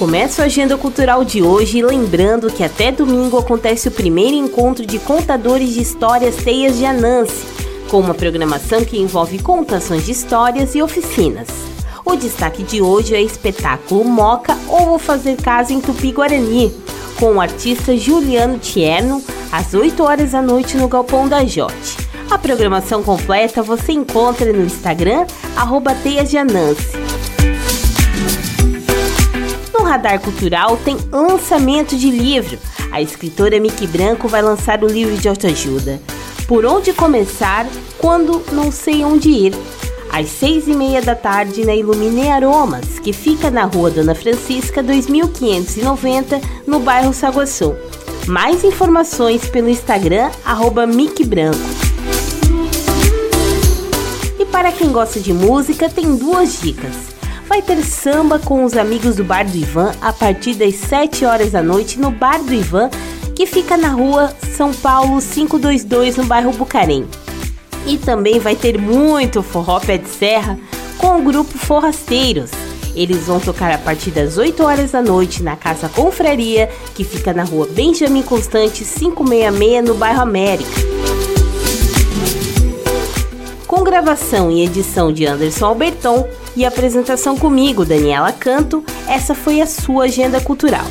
Começo a agenda cultural de hoje lembrando que até domingo acontece o primeiro encontro de contadores de histórias Teias de Anansi, com uma programação que envolve contações de histórias e oficinas. O destaque de hoje é o espetáculo Moca ou Vou Fazer Casa em Tupi-Guarani, com o artista Juliano Tierno, às 8 horas da noite no Galpão da Jote. A programação completa você encontra no Instagram, arroba Teias de. Radar Cultural tem lançamento de livro. A escritora Miki Branco vai lançar o livro de autoajuda. Por onde começar quando não sei onde ir? Às seis e meia da tarde na Ilumine Aromas, que fica na rua Dona Francisca 2590, no bairro Saguaçu. Mais informações pelo Instagram, arroba Branco. E para quem gosta de música, tem duas dicas. Vai ter samba com os amigos do Bar do Ivan a partir das 7 horas da noite no Bar do Ivan, que fica na rua São Paulo 522, no bairro Bucarém. E também vai ter muito forró pé de serra com o grupo Forrasteiros. Eles vão tocar a partir das 8 horas da noite na Casa Confraria, que fica na rua Benjamin Constante 566, no bairro América gravação e edição de Anderson Alberton e apresentação comigo, Daniela Canto, essa foi a sua agenda cultural.